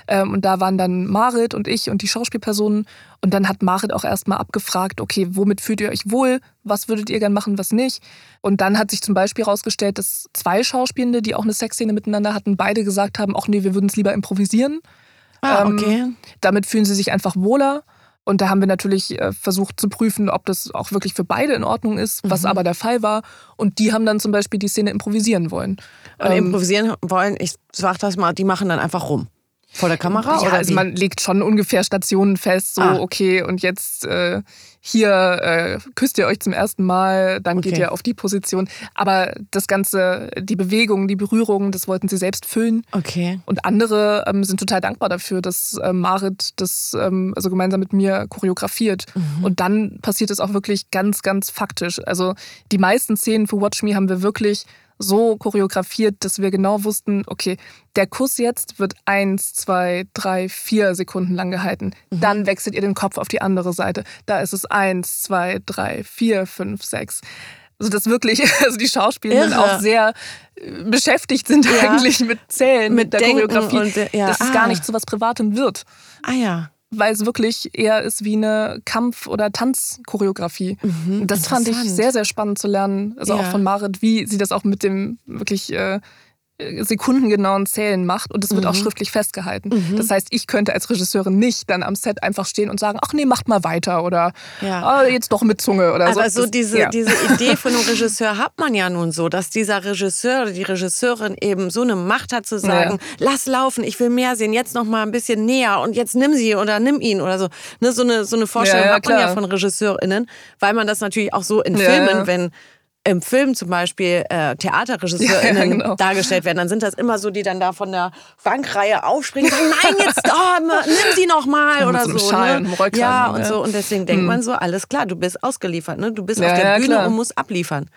Ähm, und da waren dann Marit und ich und die Schauspielpersonen. Und dann hat Marit auch erstmal abgefragt, okay, womit fühlt ihr euch wohl? Was würdet ihr gern machen, was nicht? Und dann hat sich zum Beispiel herausgestellt, dass zwei Schauspielende, die auch eine Sexszene miteinander hatten, beide gesagt haben, ach nee, wir würden es lieber improvisieren. Ah, ähm, okay. Ähm, damit fühlen sie sich einfach wohler. Und da haben wir natürlich äh, versucht zu prüfen, ob das auch wirklich für beide in Ordnung ist, was mhm. aber der Fall war. Und die haben dann zum Beispiel die Szene improvisieren wollen. Und ähm, improvisieren wollen, ich sag das mal, die machen dann einfach rum. Vor der Kamera? Ja, oder also man legt schon ungefähr Stationen fest, so ah. okay, und jetzt äh, hier äh, küsst ihr euch zum ersten Mal, dann okay. geht ihr auf die Position. Aber das Ganze, die Bewegungen, die Berührungen, das wollten sie selbst füllen. Okay. Und andere ähm, sind total dankbar dafür, dass äh, Marit das ähm, also gemeinsam mit mir choreografiert. Mhm. Und dann passiert es auch wirklich ganz, ganz faktisch. Also die meisten Szenen für Watch Me haben wir wirklich so choreografiert, dass wir genau wussten, okay, der Kuss jetzt wird eins, zwei, drei, vier Sekunden lang gehalten. Mhm. Dann wechselt ihr den Kopf auf die andere Seite. Da ist es eins, zwei, drei, vier, fünf, sechs. Also das wirklich, also die Schauspieler auch sehr äh, beschäftigt sind ja. eigentlich mit Zählen, mit, mit der Choreografie, und, ja. dass ah. es gar nicht zu was Privatem wird. Ah ja weil es wirklich eher ist wie eine Kampf- oder Tanzchoreografie. Mhm, das fand ich sehr, sehr spannend zu lernen. Also ja. auch von Marit, wie sie das auch mit dem wirklich äh, sekundengenauen Zählen macht und es wird mhm. auch schriftlich festgehalten. Mhm. Das heißt, ich könnte als Regisseurin nicht dann am Set einfach stehen und sagen, ach nee, macht mal weiter oder ja. oh, jetzt doch mit Zunge oder so. Aber so diese, ja. diese Idee von einem Regisseur hat man ja nun so, dass dieser Regisseur oder die Regisseurin eben so eine Macht hat zu sagen, ja. lass laufen, ich will mehr sehen, jetzt noch mal ein bisschen näher und jetzt nimm sie oder nimm ihn oder so. Ne, so, eine, so eine Vorstellung hat man ja von RegisseurInnen, weil man das natürlich auch so in Filmen, wenn im Film zum Beispiel äh, Theaterregisseurinnen ja, genau. dargestellt werden, dann sind das immer so, die dann da von der Bankreihe aufspringen und sagen, nein, jetzt oh, nimm sie noch mal oder so. Schal, ne? Rückhand, ja, und so. Und deswegen denkt hm. man so, alles klar, du bist ausgeliefert, ne? Du bist ja, auf der Bühne klar. und musst abliefern.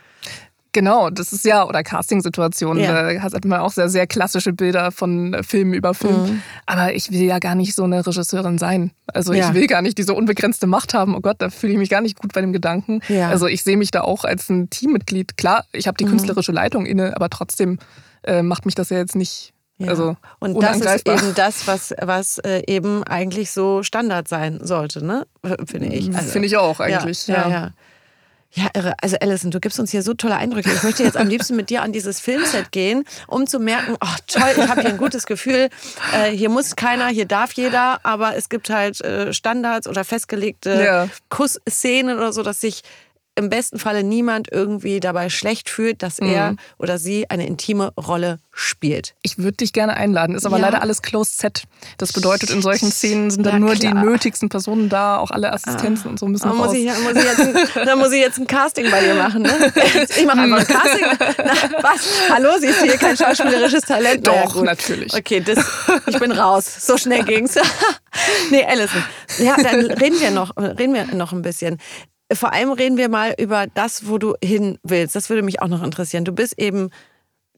Genau, das ist ja, oder Castingsituationen, ja. da hat man auch sehr, sehr klassische Bilder von Film über Film. Mhm. Aber ich will ja gar nicht so eine Regisseurin sein. Also ja. ich will gar nicht diese unbegrenzte Macht haben. Oh Gott, da fühle ich mich gar nicht gut bei dem Gedanken. Ja. Also ich sehe mich da auch als ein Teammitglied. Klar, ich habe die mhm. künstlerische Leitung inne, aber trotzdem äh, macht mich das ja jetzt nicht ja. Also und das ist eben das, was, was äh, eben eigentlich so Standard sein sollte, ne? Finde ich. Also, Finde ich auch eigentlich. Ja, ja. ja. Ja, irre. Also Alison, du gibst uns hier so tolle Eindrücke. Ich möchte jetzt am liebsten mit dir an dieses Filmset gehen, um zu merken, oh toll, ich habe hier ein gutes Gefühl. Äh, hier muss keiner, hier darf jeder, aber es gibt halt äh, Standards oder festgelegte ja. Kussszenen oder so, dass sich im besten Falle niemand irgendwie dabei schlecht fühlt, dass mhm. er oder sie eine intime Rolle spielt. Ich würde dich gerne einladen, ist aber ja. leider alles Closed Set. Das bedeutet, in solchen Szenen sind dann ja, nur klar. die nötigsten Personen da, auch alle Assistenzen ah. und so müssen da muss, ich, muss ich jetzt ein, Da muss ich jetzt ein Casting bei dir machen. Ne? Ich mache einfach ein Casting. Na, was? Hallo, siehst du hier kein schauspielerisches Talent? Doch, ja, natürlich. Okay, das, ich bin raus. So schnell ging's. nee, Alison. Ja, dann reden wir noch, reden wir noch ein bisschen vor allem reden wir mal über das, wo du hin willst. Das würde mich auch noch interessieren. Du bist eben,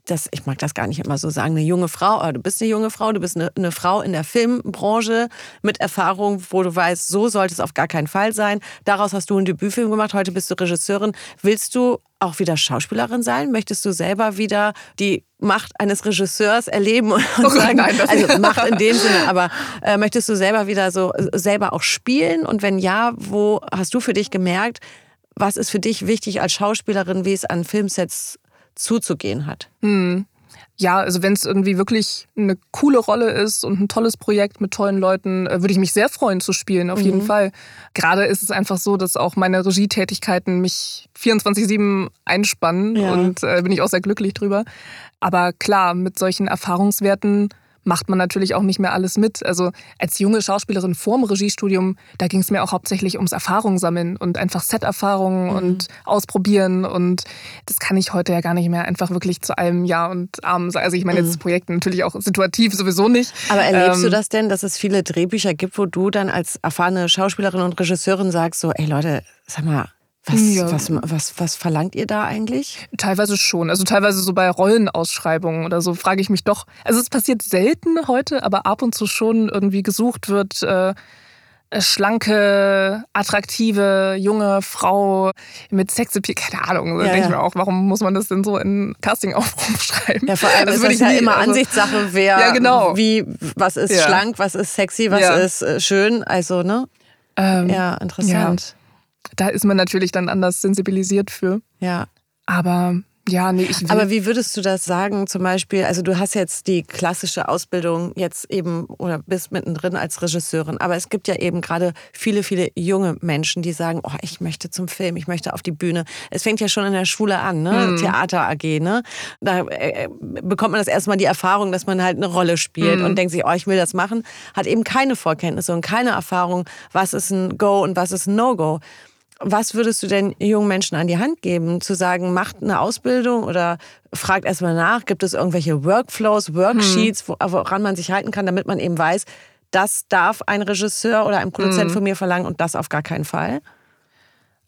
das, ich mag das gar nicht immer so sagen, eine junge Frau, du bist eine junge Frau, du bist eine, eine Frau in der Filmbranche mit Erfahrung, wo du weißt, so sollte es auf gar keinen Fall sein. Daraus hast du einen Debütfilm gemacht, heute bist du Regisseurin. Willst du auch wieder Schauspielerin sein? Möchtest du selber wieder die Macht eines Regisseurs erleben und oh sagen, nein, also Macht in dem Sinne, aber äh, möchtest du selber wieder so selber auch spielen? Und wenn ja, wo hast du für dich gemerkt, was ist für dich wichtig als Schauspielerin, wie es an Filmsets zuzugehen hat? Hm ja, also wenn es irgendwie wirklich eine coole Rolle ist und ein tolles Projekt mit tollen Leuten, äh, würde ich mich sehr freuen zu spielen, auf mhm. jeden Fall. Gerade ist es einfach so, dass auch meine Regietätigkeiten mich 24-7 einspannen ja. und äh, bin ich auch sehr glücklich drüber. Aber klar, mit solchen Erfahrungswerten macht man natürlich auch nicht mehr alles mit. Also als junge Schauspielerin vorm Regiestudium, da ging es mir auch hauptsächlich ums Erfahrung sammeln und einfach Set-Erfahrungen mhm. und ausprobieren. Und das kann ich heute ja gar nicht mehr einfach wirklich zu allem Ja und Arm sagen. Also ich meine jetzt mhm. Projekte natürlich auch situativ sowieso nicht. Aber erlebst ähm, du das denn, dass es viele Drehbücher gibt, wo du dann als erfahrene Schauspielerin und Regisseurin sagst, so, ey Leute, sag mal, was, ja. was, was, was verlangt ihr da eigentlich? Teilweise schon. Also teilweise so bei Rollenausschreibungen oder so frage ich mich doch. Also es passiert selten heute, aber ab und zu schon irgendwie gesucht wird. Äh, schlanke, attraktive, junge Frau mit Sexappeal, keine Ahnung. Da ja, denke ja. ich mir auch, warum muss man das denn so in Casting-Aufruf schreiben? Ja, vor allem das ist das ja immer also, Ansichtssache, wer, ja, genau. wie, was ist schlank, was ist sexy, was ist äh, schön, also, ne? Ähm, ja, interessant da ist man natürlich dann anders sensibilisiert für. Ja. Aber ja, nee, ich will. Aber wie würdest du das sagen, zum Beispiel? Also, du hast jetzt die klassische Ausbildung jetzt eben oder bist mittendrin als Regisseurin. Aber es gibt ja eben gerade viele, viele junge Menschen, die sagen: Oh, ich möchte zum Film, ich möchte auf die Bühne. Es fängt ja schon in der Schule an, ne? Mhm. Theater AG, ne? Da äh, bekommt man das erstmal die Erfahrung, dass man halt eine Rolle spielt mhm. und denkt sich: Oh, ich will das machen. Hat eben keine Vorkenntnisse und keine Erfahrung, was ist ein Go und was ist ein No-Go was würdest du denn jungen Menschen an die Hand geben? Zu sagen, macht eine Ausbildung oder fragt erstmal nach, gibt es irgendwelche Workflows, Worksheets, hm. woran man sich halten kann, damit man eben weiß, das darf ein Regisseur oder ein Produzent hm. von mir verlangen und das auf gar keinen Fall?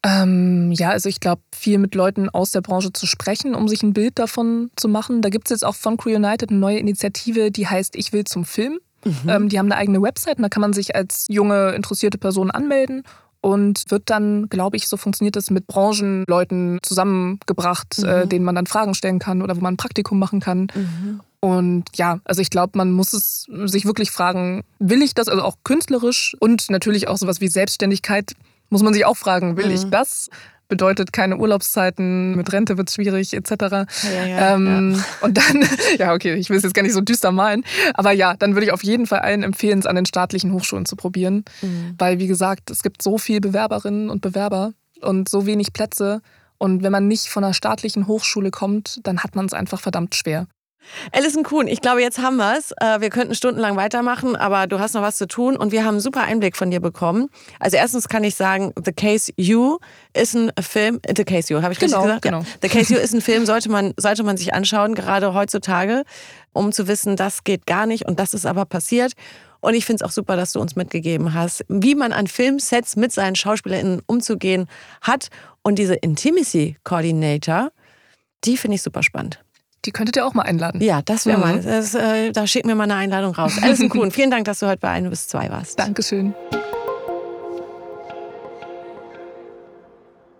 Ähm, ja, also ich glaube, viel mit Leuten aus der Branche zu sprechen, um sich ein Bild davon zu machen. Da gibt es jetzt auch von Crew United eine neue Initiative, die heißt Ich will zum Film. Mhm. Ähm, die haben eine eigene Website und da kann man sich als junge, interessierte Person anmelden und wird dann, glaube ich, so funktioniert es, mit Branchenleuten zusammengebracht, äh, mhm. äh, denen man dann Fragen stellen kann oder wo man ein Praktikum machen kann. Mhm. Und ja, also ich glaube, man muss es sich wirklich fragen, will ich das, also auch künstlerisch und natürlich auch sowas wie Selbstständigkeit, muss man sich auch fragen, will mhm. ich das? Bedeutet keine Urlaubszeiten, mit Rente wird es schwierig, etc. Ja, ja, ähm, ja. Und dann, ja, okay, ich will es jetzt gar nicht so düster malen, aber ja, dann würde ich auf jeden Fall allen empfehlen, es an den staatlichen Hochschulen zu probieren, mhm. weil, wie gesagt, es gibt so viele Bewerberinnen und Bewerber und so wenig Plätze. Und wenn man nicht von einer staatlichen Hochschule kommt, dann hat man es einfach verdammt schwer. Alison Kuhn, ich glaube, jetzt haben wir es. Äh, wir könnten stundenlang weitermachen, aber du hast noch was zu tun und wir haben einen super Einblick von dir bekommen. Also erstens kann ich sagen, The Case You ist ein Film, The Case You, habe ich genau, gesagt? Genau. The Case You ist ein Film, sollte man, sollte man sich anschauen, gerade heutzutage, um zu wissen, das geht gar nicht und das ist aber passiert. Und ich finde es auch super, dass du uns mitgegeben hast, wie man an Filmsets mit seinen SchauspielerInnen umzugehen hat. Und diese Intimacy Coordinator, die finde ich super spannend. Die könntet ihr auch mal einladen. Ja, das wäre mhm. mal. Das, äh, da schickt mir mal eine Einladung raus. Alison Kuhn, vielen Dank, dass du heute bei 1 bis 2 warst. Dankeschön.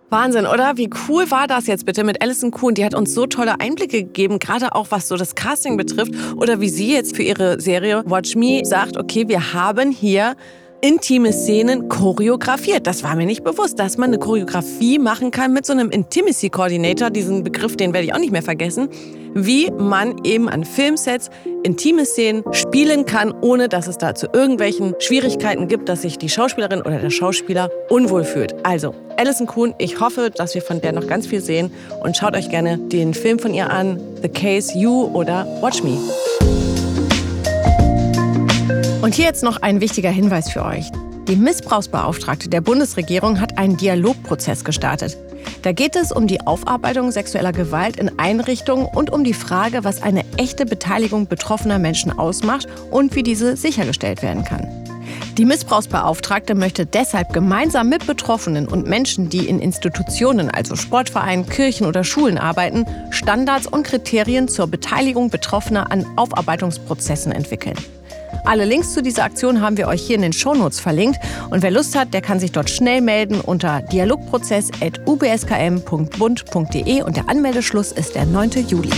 Wahnsinn, oder? Wie cool war das jetzt bitte mit Alison Kuhn? Die hat uns so tolle Einblicke gegeben, gerade auch was so das Casting betrifft. Oder wie sie jetzt für ihre Serie Watch Me sagt, okay, wir haben hier intime Szenen choreografiert. Das war mir nicht bewusst, dass man eine Choreografie machen kann mit so einem Intimacy Coordinator. Diesen Begriff, den werde ich auch nicht mehr vergessen. Wie man eben an Filmsets intime Szenen spielen kann, ohne dass es da zu irgendwelchen Schwierigkeiten gibt, dass sich die Schauspielerin oder der Schauspieler unwohl fühlt. Also, Alison Kuhn, ich hoffe, dass wir von der noch ganz viel sehen und schaut euch gerne den Film von ihr an, The Case You oder Watch Me. Und hier jetzt noch ein wichtiger Hinweis für euch. Die Missbrauchsbeauftragte der Bundesregierung hat einen Dialogprozess gestartet. Da geht es um die Aufarbeitung sexueller Gewalt in Einrichtungen und um die Frage, was eine echte Beteiligung betroffener Menschen ausmacht und wie diese sichergestellt werden kann. Die Missbrauchsbeauftragte möchte deshalb gemeinsam mit Betroffenen und Menschen, die in Institutionen, also Sportvereinen, Kirchen oder Schulen arbeiten, Standards und Kriterien zur Beteiligung Betroffener an Aufarbeitungsprozessen entwickeln. Alle Links zu dieser Aktion haben wir euch hier in den Shownotes verlinkt. Und wer Lust hat, der kann sich dort schnell melden unter dialogprozess.ubskm.bund.de und der Anmeldeschluss ist der 9. Juli.